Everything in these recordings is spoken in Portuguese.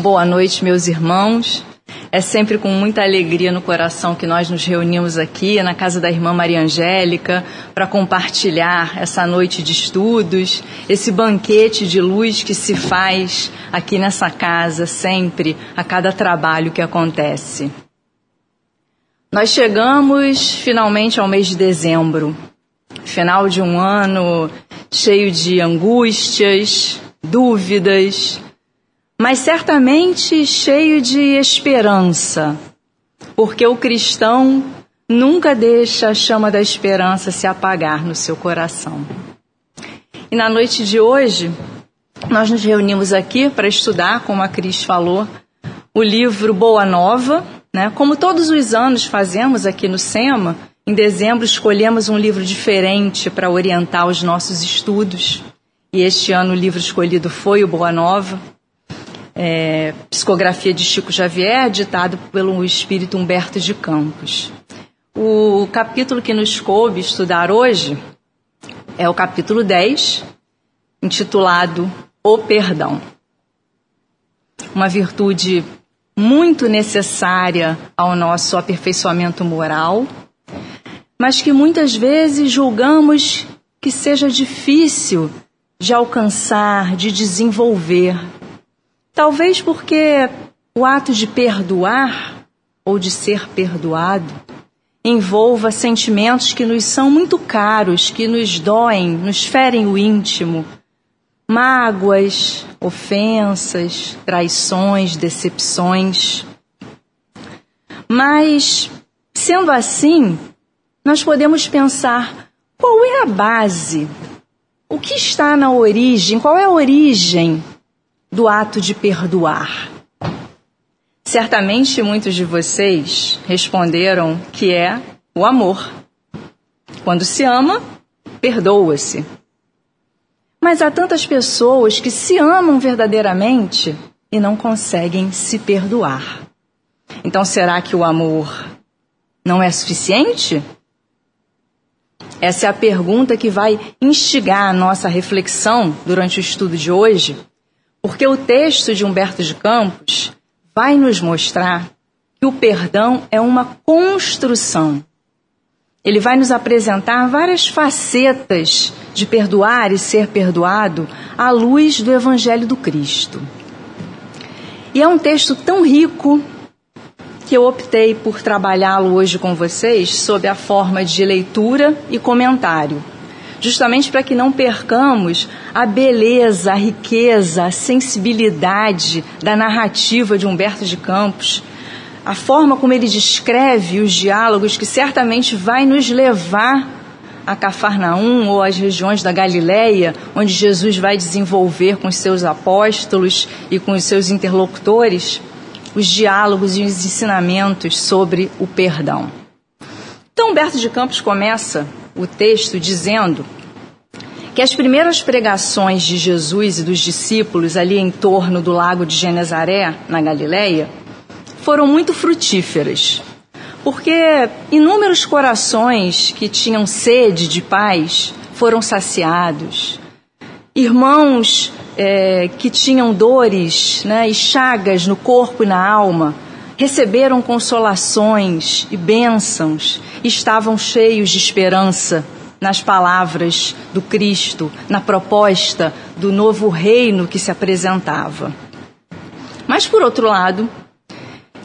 Boa noite, meus irmãos. É sempre com muita alegria no coração que nós nos reunimos aqui na casa da irmã Maria Angélica para compartilhar essa noite de estudos, esse banquete de luz que se faz aqui nessa casa sempre, a cada trabalho que acontece. Nós chegamos finalmente ao mês de dezembro, final de um ano cheio de angústias, dúvidas, mas certamente cheio de esperança, porque o cristão nunca deixa a chama da esperança se apagar no seu coração. E na noite de hoje, nós nos reunimos aqui para estudar, como a Cris falou, o livro Boa Nova, né? Como todos os anos fazemos aqui no SEMA, em dezembro escolhemos um livro diferente para orientar os nossos estudos. E este ano o livro escolhido foi o Boa Nova, é, psicografia de Chico Xavier, ditado pelo espírito Humberto de Campos. O capítulo que nos coube estudar hoje é o capítulo 10, intitulado O Perdão. Uma virtude muito necessária ao nosso aperfeiçoamento moral mas que muitas vezes julgamos que seja difícil de alcançar, de desenvolver. Talvez porque o ato de perdoar ou de ser perdoado envolva sentimentos que nos são muito caros, que nos doem, nos ferem o íntimo. Mágoas, ofensas, traições, decepções. Mas, sendo assim, nós podemos pensar qual é a base, o que está na origem, qual é a origem do ato de perdoar. Certamente muitos de vocês responderam que é o amor. Quando se ama, perdoa-se. Mas há tantas pessoas que se amam verdadeiramente e não conseguem se perdoar. Então será que o amor não é suficiente? Essa é a pergunta que vai instigar a nossa reflexão durante o estudo de hoje, porque o texto de Humberto de Campos vai nos mostrar que o perdão é uma construção. Ele vai nos apresentar várias facetas de perdoar e ser perdoado à luz do Evangelho do Cristo. E é um texto tão rico que eu optei por trabalhá-lo hoje com vocês sob a forma de leitura e comentário, justamente para que não percamos a beleza, a riqueza, a sensibilidade da narrativa de Humberto de Campos, a forma como ele descreve os diálogos que certamente vai nos levar a Cafarnaum ou às regiões da Galileia, onde Jesus vai desenvolver com os seus apóstolos e com os seus interlocutores os diálogos e os ensinamentos sobre o perdão. Então, Humberto de Campos começa o texto dizendo que as primeiras pregações de Jesus e dos discípulos ali em torno do lago de Genezaré, na Galileia, foram muito frutíferas, porque inúmeros corações que tinham sede de paz foram saciados. Irmãos é, que tinham dores né, e chagas no corpo e na alma receberam consolações e bênçãos, estavam cheios de esperança nas palavras do Cristo, na proposta do novo reino que se apresentava. Mas, por outro lado,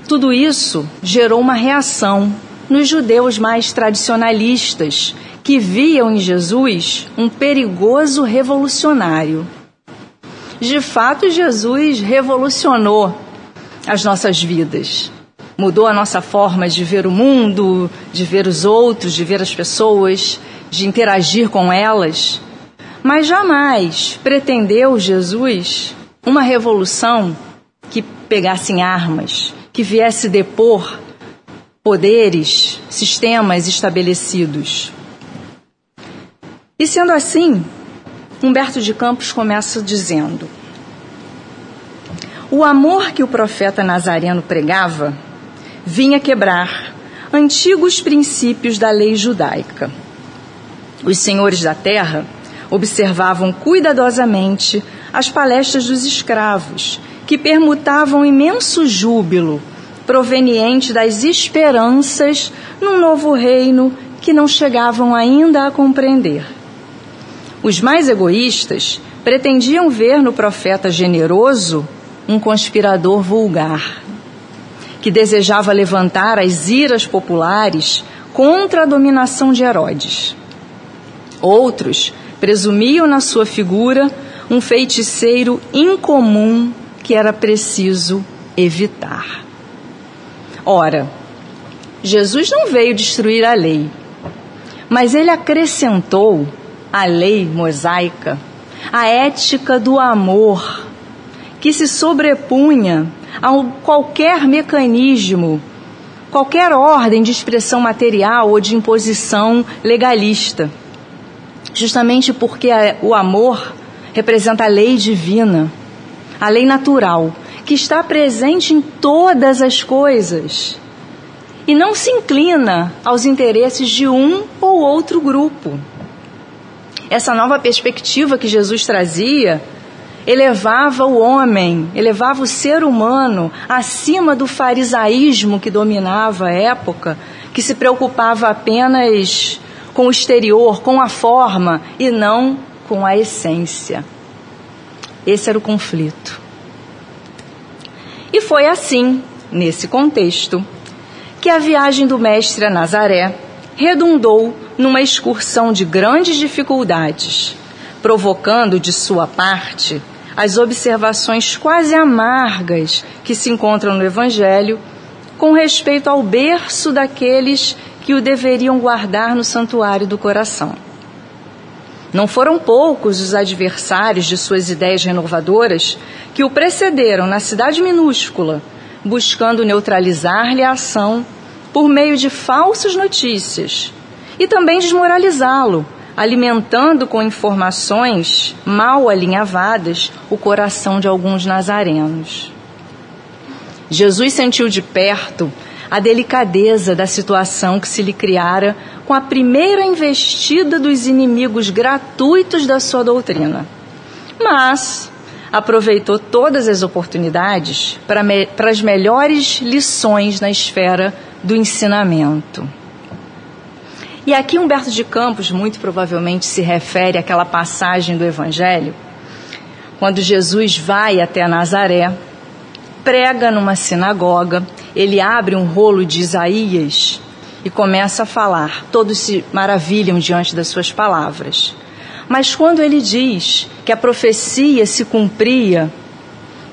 tudo isso gerou uma reação nos judeus mais tradicionalistas, que viam em Jesus um perigoso revolucionário de fato, Jesus revolucionou as nossas vidas. Mudou a nossa forma de ver o mundo, de ver os outros, de ver as pessoas, de interagir com elas. Mas jamais pretendeu Jesus uma revolução que pegasse em armas, que viesse depor poderes, sistemas estabelecidos. E sendo assim, Humberto de Campos começa dizendo: O amor que o profeta Nazareno pregava vinha quebrar antigos princípios da lei judaica. Os senhores da terra observavam cuidadosamente as palestras dos escravos que permutavam imenso júbilo proveniente das esperanças num novo reino que não chegavam ainda a compreender. Os mais egoístas pretendiam ver no profeta generoso um conspirador vulgar, que desejava levantar as iras populares contra a dominação de Herodes. Outros presumiam na sua figura um feiticeiro incomum que era preciso evitar. Ora, Jesus não veio destruir a lei, mas ele acrescentou à lei mosaica a ética do amor, que se sobrepunha a qualquer mecanismo, qualquer ordem de expressão material ou de imposição legalista. Justamente porque o amor representa a lei divina, a lei natural, que está presente em todas as coisas e não se inclina aos interesses de um ou outro grupo. Essa nova perspectiva que Jesus trazia elevava o homem, elevava o ser humano acima do farisaísmo que dominava a época, que se preocupava apenas com o exterior, com a forma e não com a essência. Esse era o conflito. E foi assim, nesse contexto, que a viagem do mestre a Nazaré redundou numa excursão de grandes dificuldades, provocando de sua parte as observações quase amargas que se encontram no Evangelho com respeito ao berço daqueles que o deveriam guardar no santuário do coração. Não foram poucos os adversários de suas ideias renovadoras que o precederam na cidade minúscula, buscando neutralizar-lhe a ação por meio de falsas notícias e também desmoralizá-lo, alimentando com informações mal alinhavadas o coração de alguns nazarenos. Jesus sentiu de perto a delicadeza da situação que se lhe criara com a primeira investida dos inimigos gratuitos da sua doutrina. Mas aproveitou todas as oportunidades para, me, para as melhores lições na esfera do ensinamento. E aqui Humberto de Campos muito provavelmente se refere àquela passagem do Evangelho, quando Jesus vai até Nazaré, prega numa sinagoga, ele abre um rolo de Isaías e começa a falar. Todos se maravilham diante das suas palavras. Mas quando ele diz que a profecia se cumpria,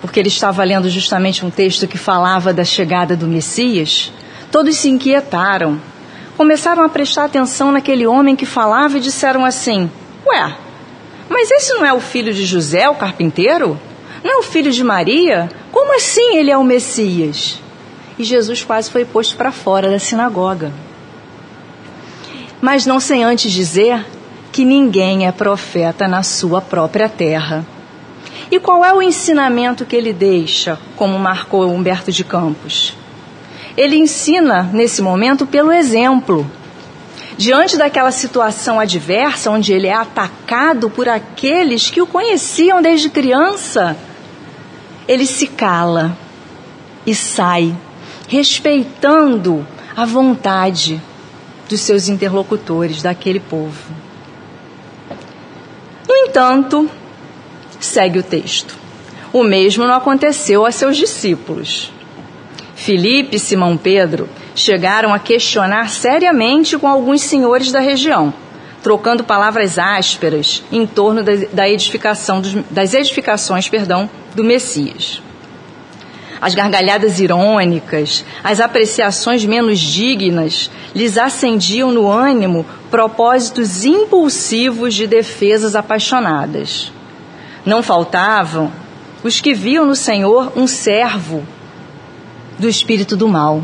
porque ele estava lendo justamente um texto que falava da chegada do Messias, Todos se inquietaram. Começaram a prestar atenção naquele homem que falava e disseram assim: Ué, mas esse não é o filho de José, o carpinteiro? Não é o filho de Maria? Como assim ele é o Messias? E Jesus quase foi posto para fora da sinagoga. Mas não sem antes dizer que ninguém é profeta na sua própria terra. E qual é o ensinamento que ele deixa, como marcou Humberto de Campos? Ele ensina nesse momento pelo exemplo. Diante daquela situação adversa, onde ele é atacado por aqueles que o conheciam desde criança, ele se cala e sai, respeitando a vontade dos seus interlocutores, daquele povo. No entanto, segue o texto. O mesmo não aconteceu a seus discípulos. Filipe e Simão Pedro chegaram a questionar seriamente com alguns senhores da região, trocando palavras ásperas em torno da edificação dos, das edificações perdão, do Messias. As gargalhadas irônicas, as apreciações menos dignas lhes acendiam no ânimo propósitos impulsivos de defesas apaixonadas. Não faltavam os que viam no Senhor um servo do espírito do mal.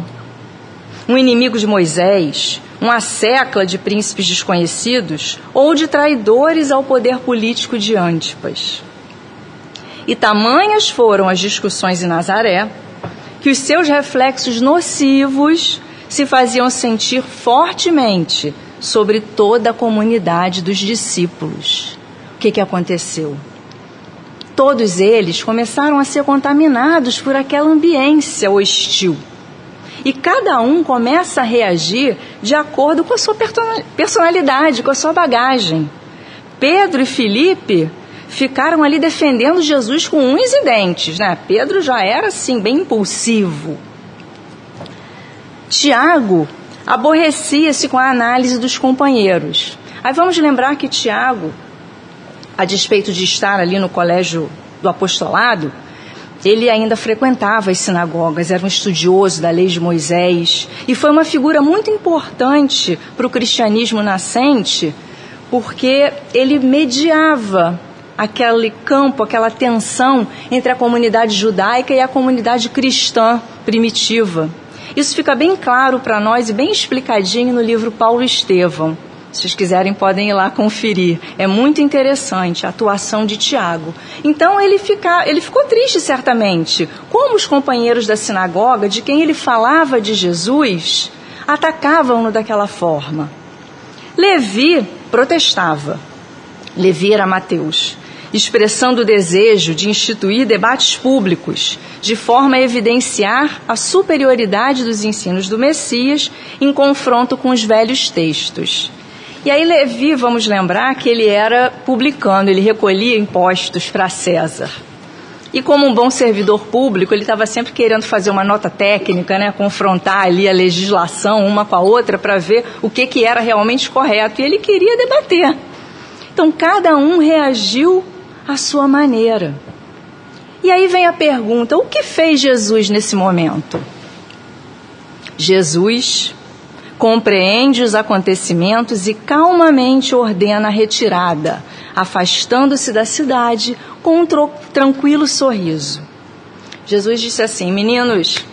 Um inimigo de Moisés, uma secla de príncipes desconhecidos ou de traidores ao poder político de Antipas. E tamanhas foram as discussões em Nazaré que os seus reflexos nocivos se faziam sentir fortemente sobre toda a comunidade dos discípulos. O que, que aconteceu? Todos eles começaram a ser contaminados por aquela ambiência hostil. E cada um começa a reagir de acordo com a sua personalidade, com a sua bagagem. Pedro e Felipe ficaram ali defendendo Jesus com unhas e dentes, né? Pedro já era assim bem impulsivo. Tiago aborrecia-se com a análise dos companheiros. Aí vamos lembrar que Tiago, a despeito de estar ali no colégio do apostolado, ele ainda frequentava as sinagogas, era um estudioso da lei de Moisés e foi uma figura muito importante para o cristianismo nascente, porque ele mediava aquele campo, aquela tensão entre a comunidade judaica e a comunidade cristã primitiva. Isso fica bem claro para nós e bem explicadinho no livro Paulo Estevão. Se vocês quiserem, podem ir lá conferir. É muito interessante a atuação de Tiago. Então ele, fica, ele ficou triste, certamente. Como os companheiros da sinagoga, de quem ele falava de Jesus, atacavam-no daquela forma. Levi protestava. Levi era Mateus expressando o desejo de instituir debates públicos, de forma a evidenciar a superioridade dos ensinos do Messias em confronto com os velhos textos. E aí Levi, vamos lembrar que ele era publicano, ele recolhia impostos para César. E como um bom servidor público, ele estava sempre querendo fazer uma nota técnica, né, confrontar ali a legislação uma com a outra para ver o que, que era realmente correto. E ele queria debater. Então cada um reagiu à sua maneira. E aí vem a pergunta: o que fez Jesus nesse momento? Jesus compreende os acontecimentos e calmamente ordena a retirada, afastando-se da cidade com um tranquilo sorriso. Jesus disse assim: Meninos,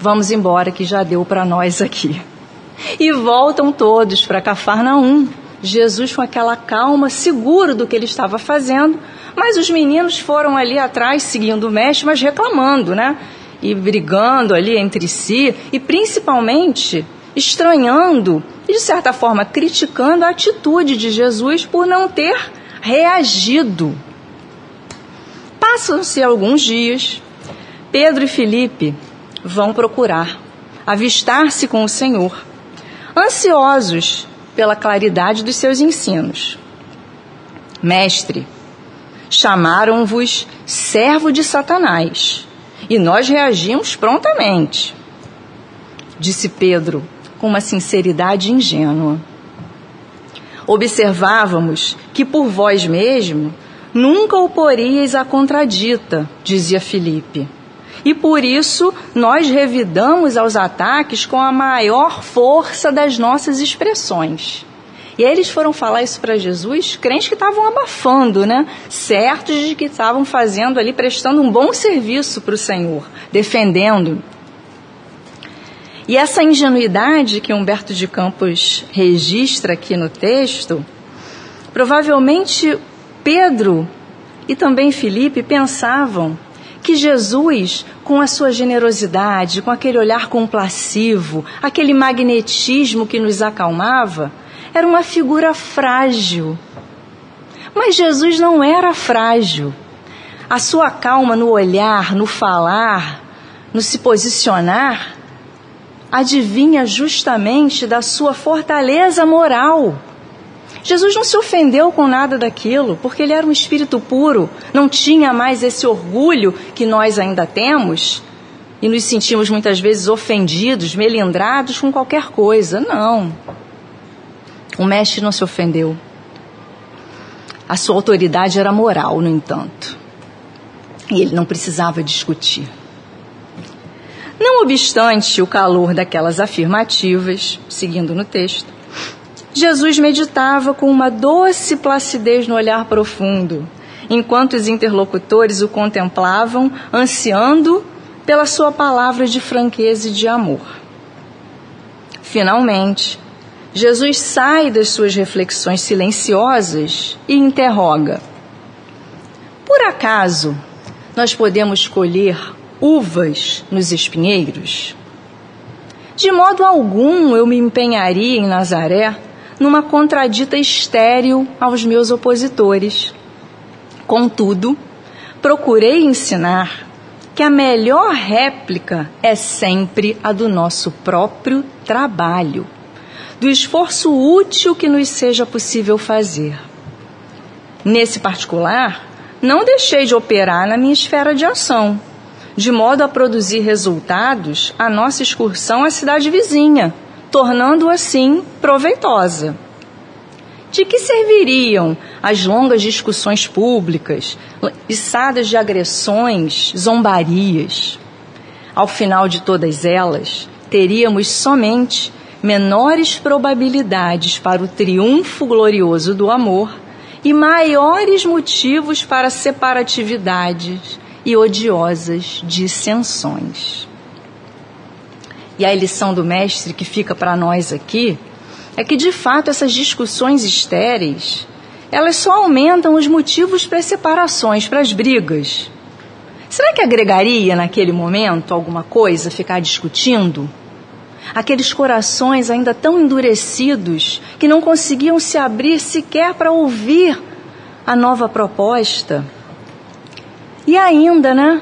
vamos embora que já deu para nós aqui. E voltam todos para Cafarnaum. Jesus com aquela calma, seguro do que ele estava fazendo, mas os meninos foram ali atrás seguindo o mestre, mas reclamando, né? E brigando ali entre si, e principalmente estranhando e, de certa forma, criticando a atitude de Jesus por não ter reagido. Passam-se alguns dias, Pedro e Felipe vão procurar avistar-se com o Senhor, ansiosos pela claridade dos seus ensinos. Mestre, chamaram-vos servo de Satanás, e nós reagimos prontamente. Disse Pedro com uma sinceridade ingênua. Observávamos que por vós mesmo nunca o poríeis a contradita, dizia Filipe. E por isso nós revidamos aos ataques com a maior força das nossas expressões. E eles foram falar isso para Jesus, crentes que estavam abafando, né? Certos de que estavam fazendo ali, prestando um bom serviço para o Senhor, defendendo. E essa ingenuidade que Humberto de Campos registra aqui no texto, provavelmente Pedro e também Felipe pensavam que Jesus, com a sua generosidade, com aquele olhar compassivo, aquele magnetismo que nos acalmava, era uma figura frágil. Mas Jesus não era frágil. A sua calma no olhar, no falar, no se posicionar, adivinha justamente da sua fortaleza moral. Jesus não se ofendeu com nada daquilo, porque ele era um espírito puro, não tinha mais esse orgulho que nós ainda temos e nos sentimos muitas vezes ofendidos, melindrados com qualquer coisa. Não. O mestre não se ofendeu. A sua autoridade era moral, no entanto. E ele não precisava discutir. Não obstante o calor daquelas afirmativas, seguindo no texto, Jesus meditava com uma doce placidez no olhar profundo, enquanto os interlocutores o contemplavam, ansiando pela sua palavra de franqueza e de amor. Finalmente, Jesus sai das suas reflexões silenciosas e interroga: Por acaso nós podemos colher uvas nos espinheiros? De modo algum eu me empenharia em Nazaré numa contradita estéril aos meus opositores. Contudo, procurei ensinar que a melhor réplica é sempre a do nosso próprio trabalho, do esforço útil que nos seja possível fazer. Nesse particular, não deixei de operar na minha esfera de ação, de modo a produzir resultados a nossa excursão à cidade vizinha, tornando assim proveitosa. De que serviriam as longas discussões públicas, içadas de agressões, zombarias? Ao final de todas elas, teríamos somente menores probabilidades para o triunfo glorioso do amor e maiores motivos para separatividades e odiosas dissensões. E a lição do mestre que fica para nós aqui é que de fato essas discussões estéreis, elas só aumentam os motivos para as separações, para as brigas. Será que agregaria naquele momento alguma coisa ficar discutindo? Aqueles corações ainda tão endurecidos que não conseguiam se abrir sequer para ouvir a nova proposta. E ainda, né?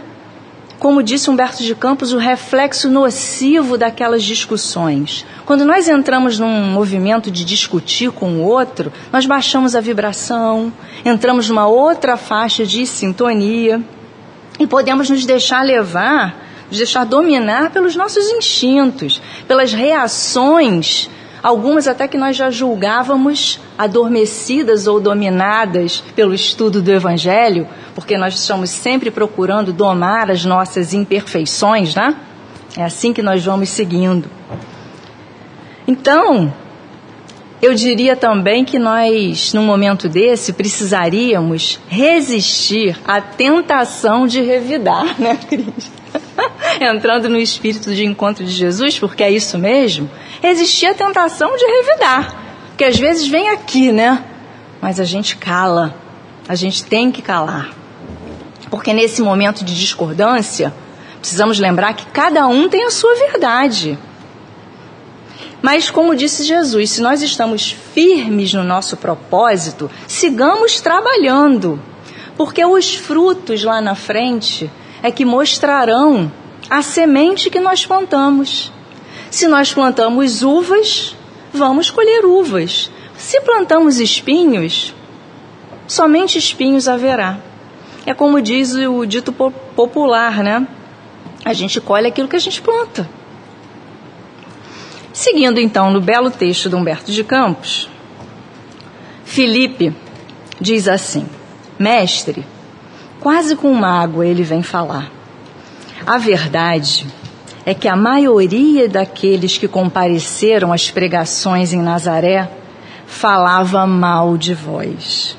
Como disse Humberto de Campos, o reflexo nocivo daquelas discussões. Quando nós entramos num movimento de discutir com o outro, nós baixamos a vibração, entramos numa outra faixa de sintonia e podemos nos deixar levar nos deixar dominar pelos nossos instintos, pelas reações, algumas até que nós já julgávamos adormecidas ou dominadas pelo estudo do Evangelho, porque nós estamos sempre procurando domar as nossas imperfeições, né? É assim que nós vamos seguindo. Então, eu diria também que nós, num momento desse, precisaríamos resistir à tentação de revidar, né, Cris? entrando no espírito de encontro de Jesus, porque é isso mesmo, existia a tentação de revidar. Que às vezes vem aqui, né? Mas a gente cala. A gente tem que calar. Porque nesse momento de discordância, precisamos lembrar que cada um tem a sua verdade. Mas, como disse Jesus, se nós estamos firmes no nosso propósito, sigamos trabalhando, porque os frutos lá na frente é que mostrarão a semente que nós plantamos. Se nós plantamos uvas, vamos colher uvas. Se plantamos espinhos, somente espinhos haverá. É como diz o dito popular, né? A gente colhe aquilo que a gente planta. Seguindo então no belo texto de Humberto de Campos, Felipe diz assim: Mestre, quase com mágoa ele vem falar. A verdade é que a maioria daqueles que compareceram às pregações em Nazaré falava mal de vós.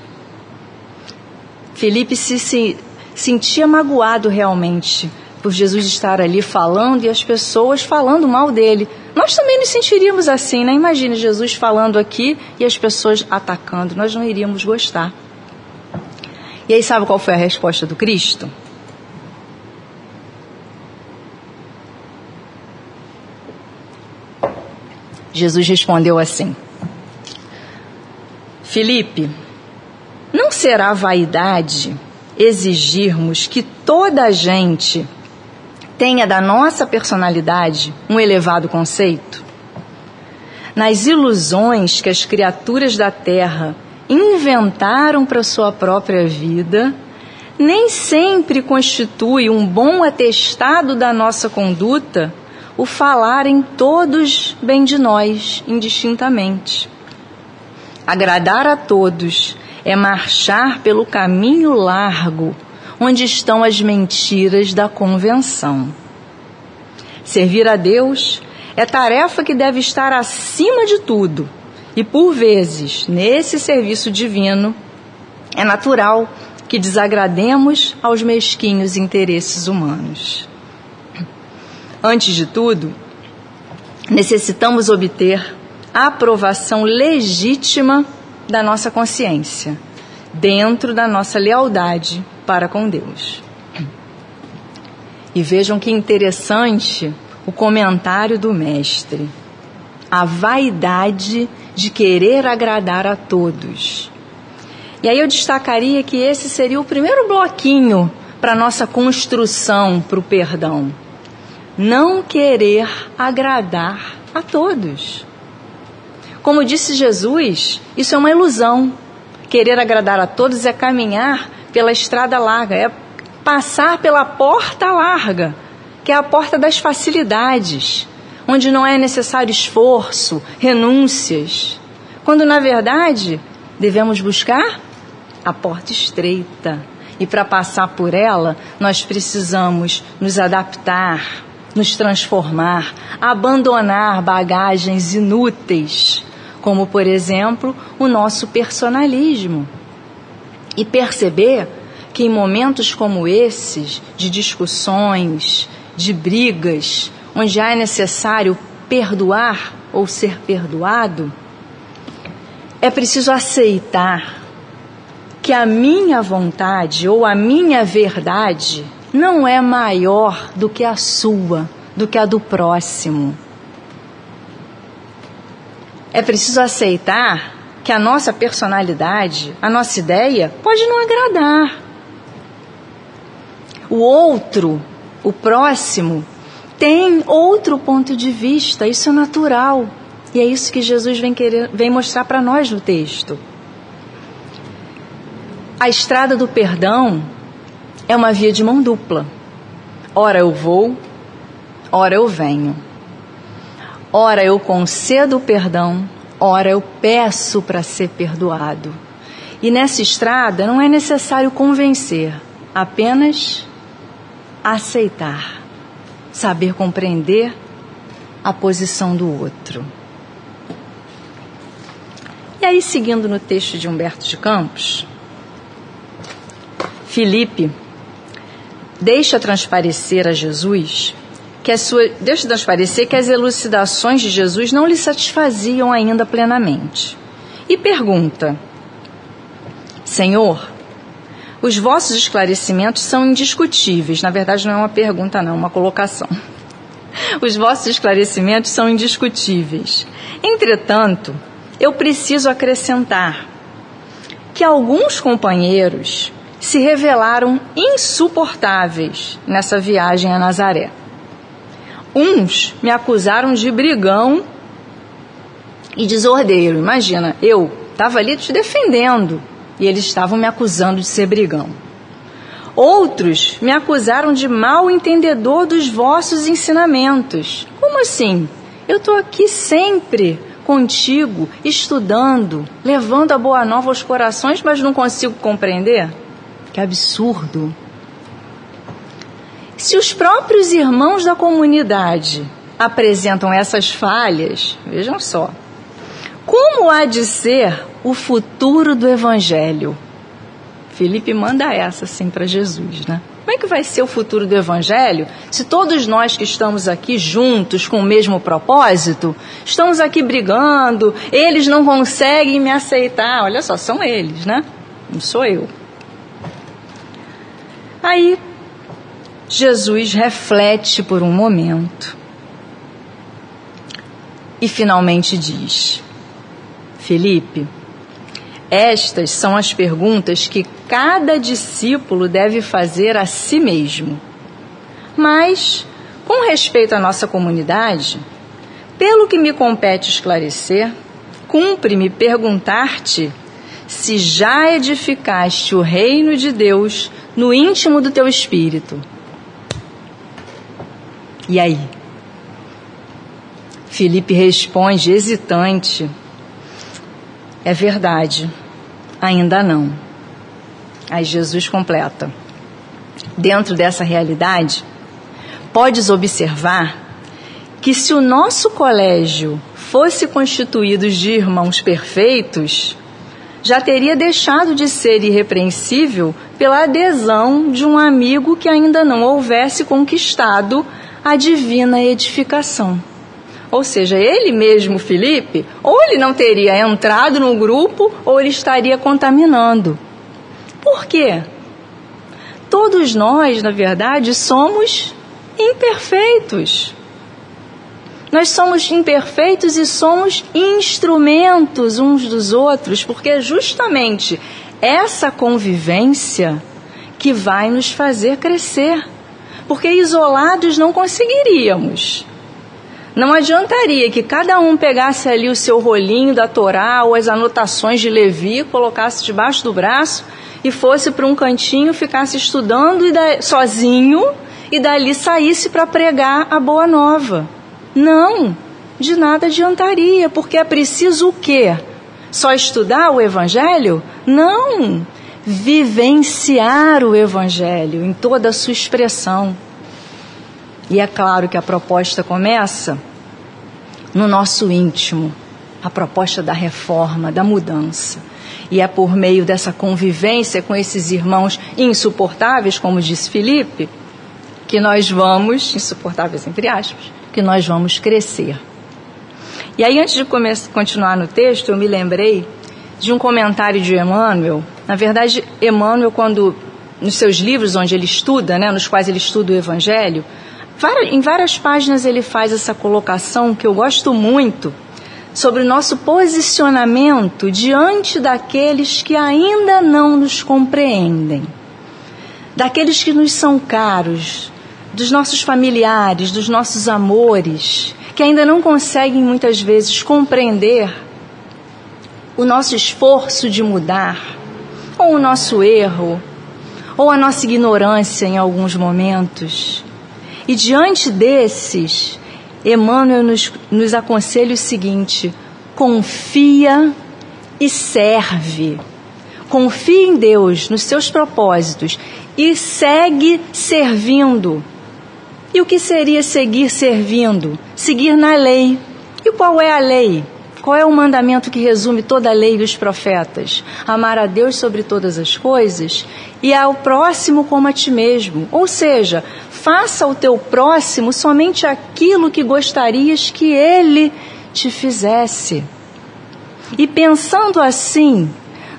Felipe se, se sentia magoado realmente por Jesus estar ali falando e as pessoas falando mal dele. Nós também nos sentiríamos assim, né? Imagine Jesus falando aqui e as pessoas atacando. Nós não iríamos gostar. E aí, sabe qual foi a resposta do Cristo? Jesus respondeu assim: Felipe, não será vaidade exigirmos que toda a gente tenha da nossa personalidade um elevado conceito? Nas ilusões que as criaturas da terra inventaram para sua própria vida, nem sempre constitui um bom atestado da nossa conduta o falarem todos bem de nós, indistintamente. Agradar a todos é marchar pelo caminho largo onde estão as mentiras da convenção. Servir a Deus é tarefa que deve estar acima de tudo, e por vezes, nesse serviço divino, é natural que desagrademos aos mesquinhos interesses humanos. Antes de tudo, necessitamos obter a aprovação legítima da nossa consciência, dentro da nossa lealdade para com Deus. E vejam que interessante o comentário do Mestre. A vaidade de querer agradar a todos. E aí eu destacaria que esse seria o primeiro bloquinho para nossa construção para o perdão. Não querer agradar a todos. Como disse Jesus, isso é uma ilusão. Querer agradar a todos é caminhar pela estrada larga, é passar pela porta larga, que é a porta das facilidades, onde não é necessário esforço, renúncias, quando na verdade devemos buscar a porta estreita. E para passar por ela, nós precisamos nos adaptar, nos transformar, abandonar bagagens inúteis, como por exemplo o nosso personalismo. E perceber que em momentos como esses, de discussões, de brigas, onde é necessário perdoar ou ser perdoado, é preciso aceitar que a minha vontade ou a minha verdade não é maior do que a sua, do que a do próximo. É preciso aceitar que a nossa personalidade, a nossa ideia, pode não agradar. O outro, o próximo, tem outro ponto de vista, isso é natural. E é isso que Jesus vem, querer, vem mostrar para nós no texto. A estrada do perdão é uma via de mão dupla. Ora eu vou, ora eu venho. Ora eu concedo o perdão, ora eu peço para ser perdoado. E nessa estrada não é necessário convencer, apenas aceitar, saber compreender a posição do outro. E aí, seguindo no texto de Humberto de Campos, Filipe deixa transparecer a Jesus que a sua, deixa transparecer que as elucidações de Jesus não lhe satisfaziam ainda plenamente. E pergunta: Senhor, os vossos esclarecimentos são indiscutíveis. Na verdade, não é uma pergunta, não, é uma colocação. Os vossos esclarecimentos são indiscutíveis. Entretanto, eu preciso acrescentar que alguns companheiros se revelaram insuportáveis nessa viagem a Nazaré. Uns me acusaram de brigão e desordeiro. Imagina, eu estava ali te defendendo e eles estavam me acusando de ser brigão. Outros me acusaram de mal entendedor dos vossos ensinamentos. Como assim? Eu estou aqui sempre contigo, estudando, levando a boa nova aos corações, mas não consigo compreender? Que absurdo! Se os próprios irmãos da comunidade apresentam essas falhas, vejam só, como há de ser o futuro do Evangelho? Felipe manda essa assim para Jesus, né? Como é que vai ser o futuro do Evangelho se todos nós que estamos aqui juntos com o mesmo propósito, estamos aqui brigando, eles não conseguem me aceitar? Olha só, são eles, né? Não sou eu. Aí, Jesus reflete por um momento e finalmente diz: Felipe, estas são as perguntas que cada discípulo deve fazer a si mesmo. Mas, com respeito à nossa comunidade, pelo que me compete esclarecer, cumpre-me perguntar-te se já edificaste o reino de Deus no íntimo do teu espírito. E aí? Felipe responde, hesitante: é verdade, ainda não. Aí Jesus completa. Dentro dessa realidade, podes observar que se o nosso colégio fosse constituído de irmãos perfeitos, já teria deixado de ser irrepreensível pela adesão de um amigo que ainda não houvesse conquistado a divina edificação. Ou seja, ele mesmo, Felipe, ou ele não teria entrado no grupo, ou ele estaria contaminando. Por quê? Todos nós, na verdade, somos imperfeitos. Nós somos imperfeitos e somos instrumentos uns dos outros, porque é justamente essa convivência que vai nos fazer crescer. Porque isolados não conseguiríamos. Não adiantaria que cada um pegasse ali o seu rolinho da Torá ou as anotações de Levi, colocasse debaixo do braço e fosse para um cantinho, ficasse estudando e sozinho e dali saísse para pregar a boa nova. Não, de nada adiantaria, porque é preciso o quê? Só estudar o Evangelho? Não! Vivenciar o Evangelho em toda a sua expressão. E é claro que a proposta começa no nosso íntimo a proposta da reforma, da mudança. E é por meio dessa convivência com esses irmãos insuportáveis, como disse Felipe, que nós vamos, insuportáveis entre aspas, que nós vamos crescer. E aí, antes de continuar no texto, eu me lembrei de um comentário de Emmanuel. Na verdade, Emmanuel, quando nos seus livros onde ele estuda, né, nos quais ele estuda o Evangelho, em várias páginas ele faz essa colocação que eu gosto muito sobre o nosso posicionamento diante daqueles que ainda não nos compreendem, daqueles que nos são caros, dos nossos familiares, dos nossos amores, que ainda não conseguem muitas vezes compreender o nosso esforço de mudar, ou o nosso erro, ou a nossa ignorância em alguns momentos. E diante desses, Emmanuel nos, nos aconselha o seguinte: confia e serve. Confia em Deus, nos seus propósitos e segue servindo. E o que seria seguir servindo? Seguir na lei. E qual é a lei? Qual é o mandamento que resume toda a lei dos profetas? Amar a Deus sobre todas as coisas e ao próximo como a ti mesmo. Ou seja, faça ao teu próximo somente aquilo que gostarias que ele te fizesse. E pensando assim,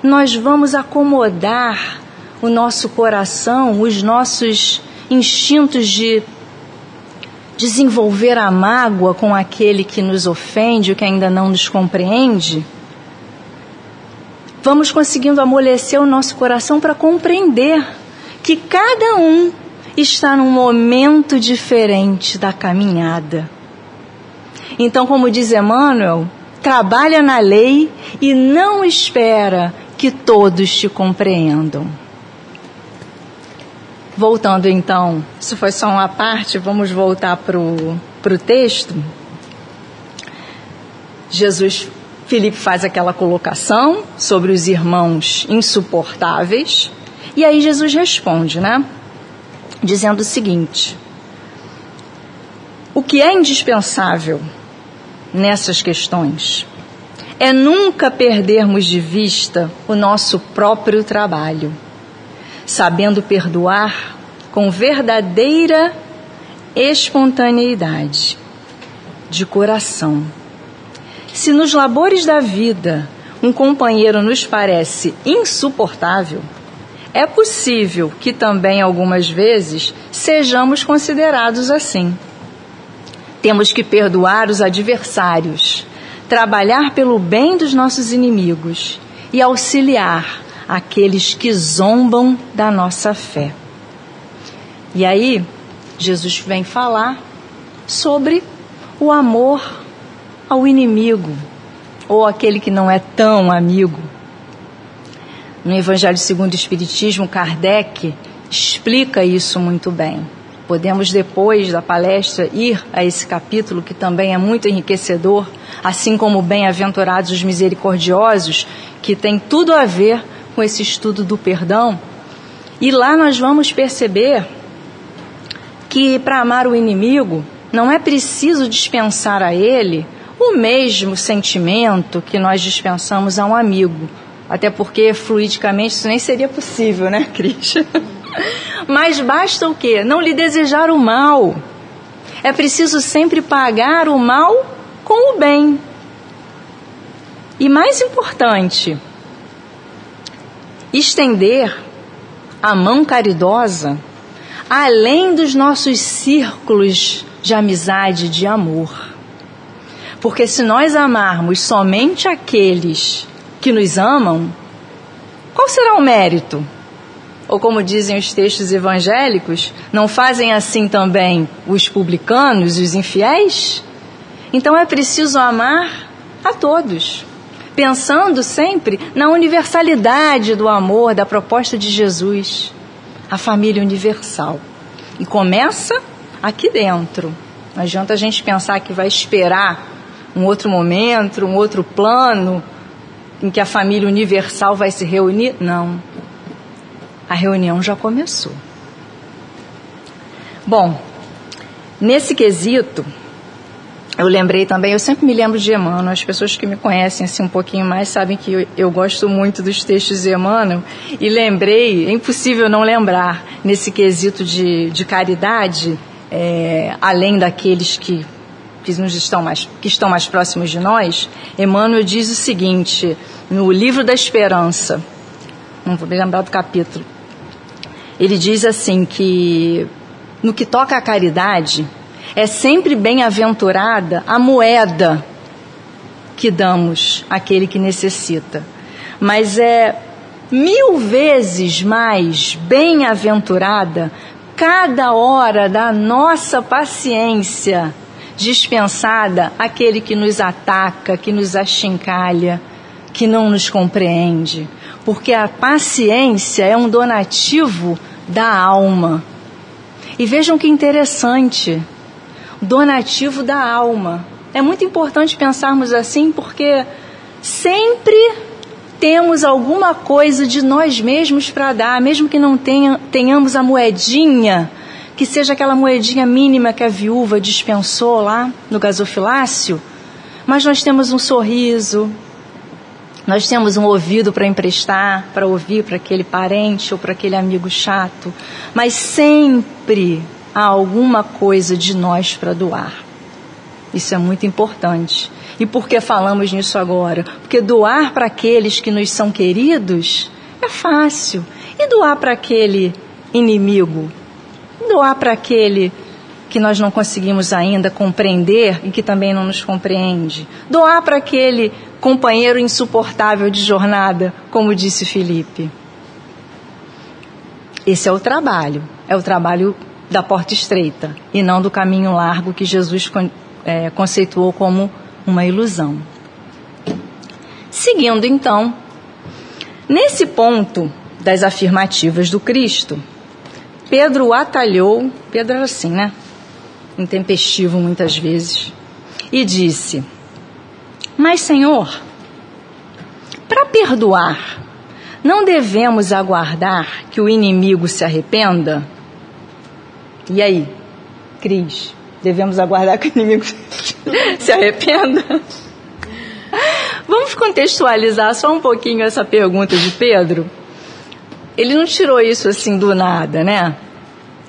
nós vamos acomodar o nosso coração, os nossos instintos de desenvolver a mágoa com aquele que nos ofende, o que ainda não nos compreende. Vamos conseguindo amolecer o nosso coração para compreender que cada um está num momento diferente da caminhada. Então, como diz Emmanuel, trabalha na lei e não espera que todos te compreendam. Voltando então, isso foi só uma parte, vamos voltar para o texto. Jesus, Felipe faz aquela colocação sobre os irmãos insuportáveis, e aí Jesus responde, né? dizendo o seguinte: o que é indispensável nessas questões é nunca perdermos de vista o nosso próprio trabalho, sabendo perdoar com verdadeira espontaneidade, de coração. Se nos labores da vida um companheiro nos parece insuportável, é possível que também algumas vezes sejamos considerados assim. Temos que perdoar os adversários, trabalhar pelo bem dos nossos inimigos e auxiliar aqueles que zombam da nossa fé. E aí, Jesus vem falar sobre o amor ao inimigo, ou aquele que não é tão amigo. No Evangelho segundo o Espiritismo, Kardec explica isso muito bem. Podemos, depois da palestra, ir a esse capítulo, que também é muito enriquecedor, assim como Bem-aventurados os misericordiosos, que tem tudo a ver com esse estudo do perdão. E lá nós vamos perceber que para amar o inimigo não é preciso dispensar a ele o mesmo sentimento que nós dispensamos a um amigo até porque fluidicamente isso nem seria possível, né, Cris? Mas basta o quê? Não lhe desejar o mal. É preciso sempre pagar o mal com o bem. E mais importante, estender a mão caridosa além dos nossos círculos de amizade, de amor. Porque se nós amarmos somente aqueles que nos amam, qual será o mérito? ou como dizem os textos evangélicos, não fazem assim também os publicanos e os infiéis? Então é preciso amar a todos, pensando sempre na universalidade do amor, da proposta de Jesus, a família universal. E começa aqui dentro. Não adianta a gente pensar que vai esperar um outro momento, um outro plano em que a família universal vai se reunir. Não. A reunião já começou. Bom, nesse quesito, eu lembrei também, eu sempre me lembro de Emmanuel, as pessoas que me conhecem assim um pouquinho mais sabem que eu, eu gosto muito dos textos de Emmanuel, e lembrei, é impossível não lembrar, nesse quesito de, de caridade, é, além daqueles que, que, nos estão mais, que estão mais próximos de nós, Emmanuel diz o seguinte, no Livro da Esperança, não vou me lembrar do capítulo, ele diz assim que no que toca à caridade, é sempre bem-aventurada a moeda que damos àquele que necessita. Mas é mil vezes mais bem-aventurada cada hora da nossa paciência dispensada àquele que nos ataca, que nos achincalha, que não nos compreende. Porque a paciência é um donativo da alma. E vejam que interessante donativo da alma. É muito importante pensarmos assim porque sempre temos alguma coisa de nós mesmos para dar, mesmo que não tenha, tenhamos a moedinha, que seja aquela moedinha mínima que a viúva dispensou lá no gasofilácio, mas nós temos um sorriso, nós temos um ouvido para emprestar, para ouvir para aquele parente ou para aquele amigo chato, mas sempre há alguma coisa de nós para doar. Isso é muito importante. E por que falamos nisso agora? Porque doar para aqueles que nos são queridos é fácil. E doar para aquele inimigo? Doar para aquele que nós não conseguimos ainda compreender e que também não nos compreende? Doar para aquele companheiro insuportável de jornada, como disse Felipe? Esse é o trabalho. É o trabalho da porta estreita e não do caminho largo que Jesus é, conceituou como uma ilusão. Seguindo então, nesse ponto das afirmativas do Cristo, Pedro atalhou, Pedro era assim, né? Intempestivo muitas vezes, e disse: Mas, Senhor, para perdoar, não devemos aguardar que o inimigo se arrependa? E aí, Cris, devemos aguardar que o inimigo se arrependa? Vamos contextualizar só um pouquinho essa pergunta de Pedro? Ele não tirou isso assim do nada, né?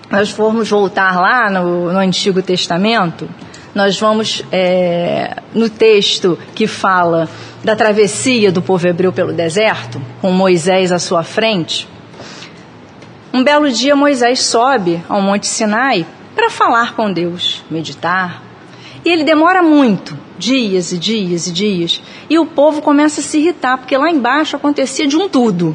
Nós formos voltar lá no, no Antigo Testamento, nós vamos é, no texto que fala da travessia do povo hebreu pelo deserto, com Moisés à sua frente. Um belo dia Moisés sobe ao Monte Sinai para falar com Deus, meditar. E ele demora muito, dias e dias e dias. E o povo começa a se irritar, porque lá embaixo acontecia de um tudo.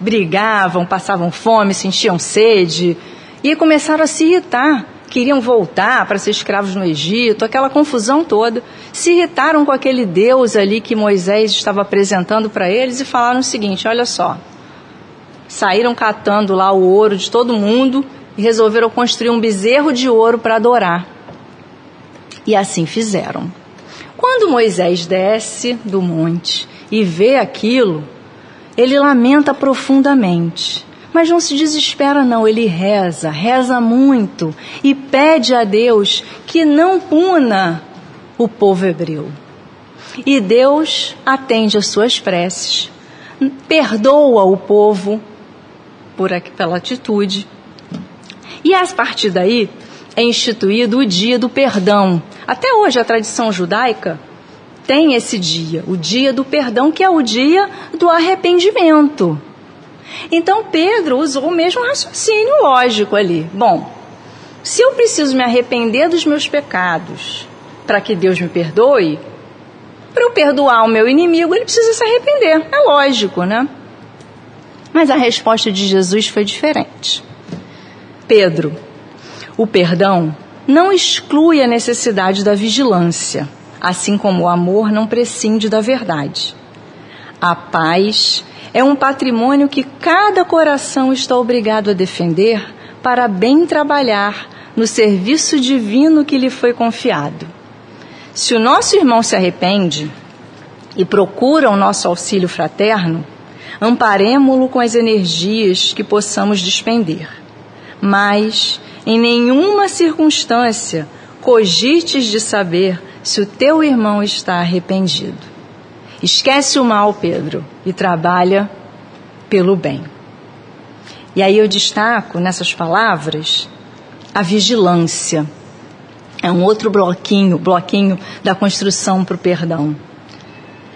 Brigavam, passavam fome, sentiam sede. E começaram a se irritar. Queriam voltar para ser escravos no Egito, aquela confusão toda. Se irritaram com aquele Deus ali que Moisés estava apresentando para eles e falaram o seguinte: olha só, saíram catando lá o ouro de todo mundo e resolveram construir um bezerro de ouro para adorar. E assim fizeram. Quando Moisés desce do monte e vê aquilo, ele lamenta profundamente. Mas não se desespera, não. Ele reza, reza muito e pede a Deus que não puna o povo hebreu. E Deus atende as suas preces, perdoa o povo por, pela atitude. E a partir daí é instituído o dia do perdão. Até hoje a tradição judaica tem esse dia, o dia do perdão, que é o dia do arrependimento. Então Pedro usou o mesmo raciocínio lógico ali. Bom, se eu preciso me arrepender dos meus pecados para que Deus me perdoe, para eu perdoar o meu inimigo, ele precisa se arrepender. É lógico, né? Mas a resposta de Jesus foi diferente. Pedro, o perdão não exclui a necessidade da vigilância, assim como o amor não prescinde da verdade. A paz é um patrimônio que cada coração está obrigado a defender para bem trabalhar no serviço divino que lhe foi confiado. Se o nosso irmão se arrepende e procura o nosso auxílio fraterno, amparemo-lo com as energias que possamos despender. Mas, em nenhuma circunstância, cogites de saber se o teu irmão está arrependido. Esquece o mal, Pedro, e trabalha pelo bem. E aí eu destaco nessas palavras a vigilância. É um outro bloquinho, bloquinho da construção para o perdão.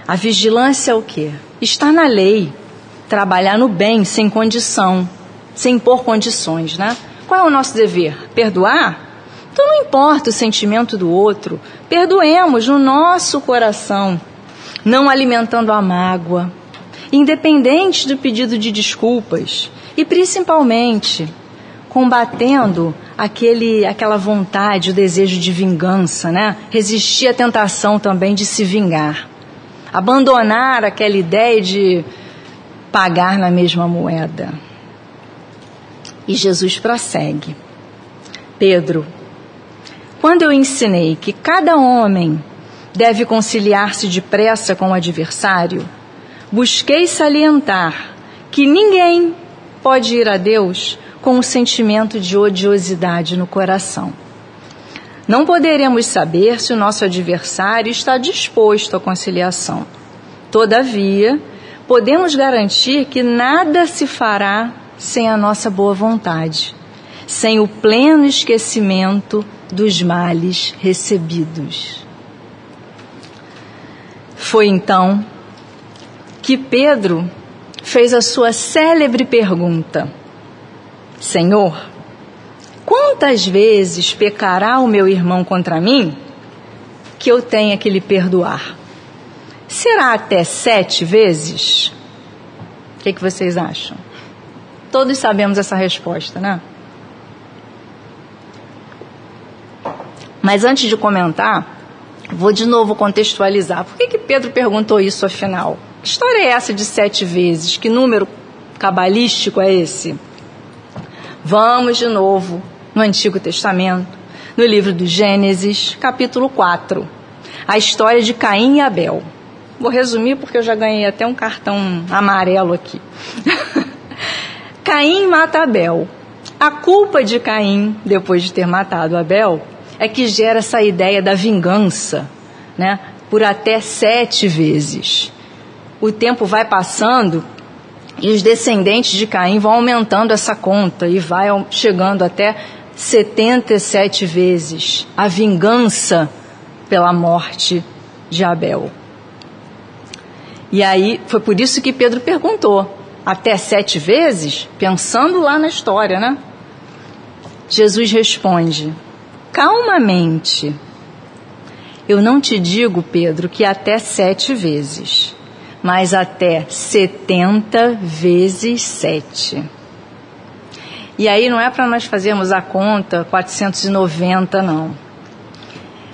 A vigilância é o quê? Está na lei. Trabalhar no bem, sem condição, sem impor condições, né? Qual é o nosso dever? Perdoar? Então não importa o sentimento do outro, perdoemos no nosso coração, não alimentando a mágoa, independente do pedido de desculpas e principalmente combatendo aquele, aquela vontade, o desejo de vingança, né? Resistir à tentação também de se vingar. Abandonar aquela ideia de pagar na mesma moeda. E Jesus prossegue. Pedro, quando eu ensinei que cada homem deve conciliar-se depressa com o adversário, busquei salientar que ninguém pode ir a Deus com um sentimento de odiosidade no coração. Não poderemos saber se o nosso adversário está disposto à conciliação. Todavia, podemos garantir que nada se fará sem a nossa boa vontade, sem o pleno esquecimento dos males recebidos. Foi então que Pedro fez a sua célebre pergunta: Senhor, quantas vezes pecará o meu irmão contra mim que eu tenha que lhe perdoar? Será até sete vezes? O que, que vocês acham? Todos sabemos essa resposta, né? Mas antes de comentar, vou de novo contextualizar. Por que, que Pedro perguntou isso afinal? Que história é essa de sete vezes? Que número cabalístico é esse? Vamos de novo no Antigo Testamento, no livro do Gênesis, capítulo 4, a história de Caim e Abel. Vou resumir porque eu já ganhei até um cartão amarelo aqui. Caim mata Abel. A culpa de Caim, depois de ter matado Abel, é que gera essa ideia da vingança, né? Por até sete vezes. O tempo vai passando e os descendentes de Caim vão aumentando essa conta e vai chegando até 77 vezes a vingança pela morte de Abel. E aí foi por isso que Pedro perguntou: até sete vezes? Pensando lá na história, né? Jesus responde: calmamente. Eu não te digo, Pedro, que até sete vezes mas até 70 vezes 7. E aí não é para nós fazermos a conta 490, não.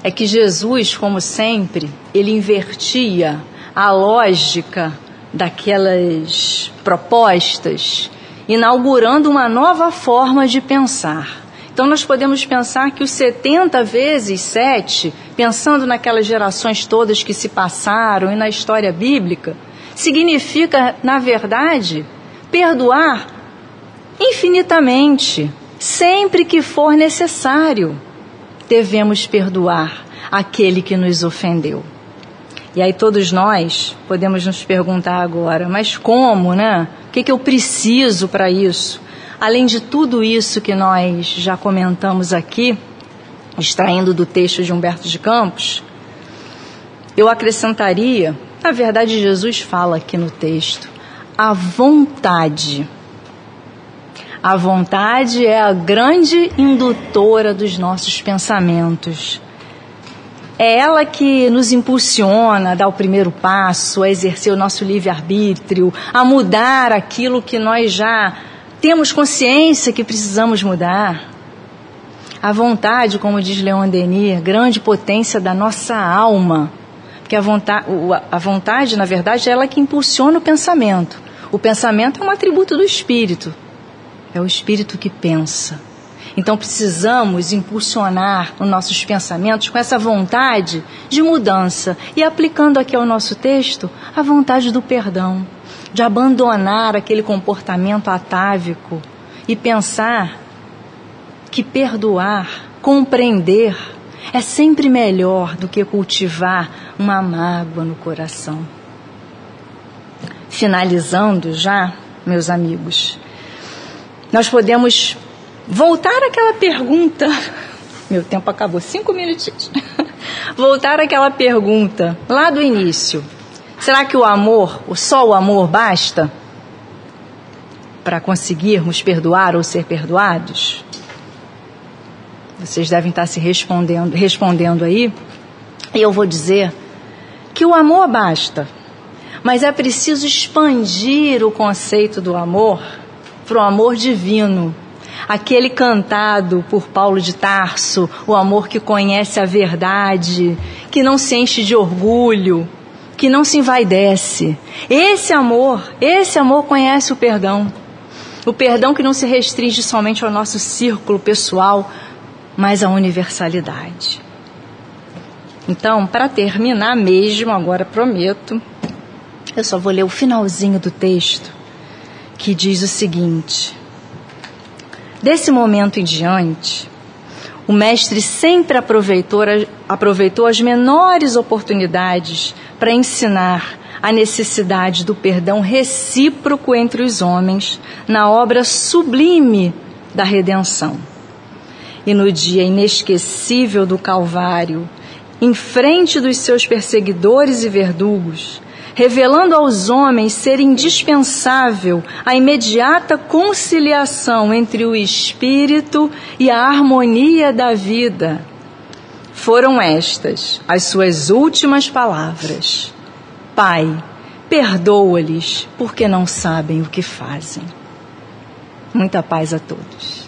É que Jesus, como sempre, ele invertia a lógica daquelas propostas, inaugurando uma nova forma de pensar. Então nós podemos pensar que os 70 vezes 7, pensando naquelas gerações todas que se passaram e na história bíblica, significa, na verdade, perdoar infinitamente, sempre que for necessário. Devemos perdoar aquele que nos ofendeu. E aí todos nós podemos nos perguntar agora, mas como, né? O que, que eu preciso para isso? Além de tudo isso que nós já comentamos aqui, extraindo do texto de Humberto de Campos, eu acrescentaria, na verdade, Jesus fala aqui no texto, a vontade. A vontade é a grande indutora dos nossos pensamentos. É ela que nos impulsiona a dar o primeiro passo, a exercer o nosso livre-arbítrio, a mudar aquilo que nós já temos consciência que precisamos mudar. A vontade, como diz Leon Denis, grande potência da nossa alma. Porque a vontade, a vontade, na verdade, é ela que impulsiona o pensamento. O pensamento é um atributo do espírito. É o espírito que pensa. Então precisamos impulsionar os nossos pensamentos com essa vontade de mudança e aplicando aqui ao nosso texto a vontade do perdão, de abandonar aquele comportamento atávico e pensar que perdoar, compreender é sempre melhor do que cultivar uma mágoa no coração. Finalizando já, meus amigos, nós podemos voltar àquela pergunta. Meu tempo acabou, cinco minutinhos. Voltar àquela pergunta lá do início. Será que o amor, o só o amor basta para conseguirmos perdoar ou ser perdoados? Vocês devem estar se respondendo, respondendo aí. E eu vou dizer que o amor basta, mas é preciso expandir o conceito do amor para o amor divino, aquele cantado por Paulo de Tarso, o amor que conhece a verdade, que não se enche de orgulho, que não se envaidece. Esse amor, esse amor conhece o perdão. O perdão que não se restringe somente ao nosso círculo pessoal, mas à universalidade. Então, para terminar mesmo, agora prometo, eu só vou ler o finalzinho do texto, que diz o seguinte: Desse momento em diante, o mestre sempre aproveitou, aproveitou as menores oportunidades para ensinar a necessidade do perdão recíproco entre os homens na obra sublime da redenção. E no dia inesquecível do Calvário, em frente dos seus perseguidores e verdugos, revelando aos homens ser indispensável a imediata conciliação entre o espírito e a harmonia da vida. Foram estas as suas últimas palavras: Pai, perdoa-lhes, porque não sabem o que fazem. Muita paz a todos.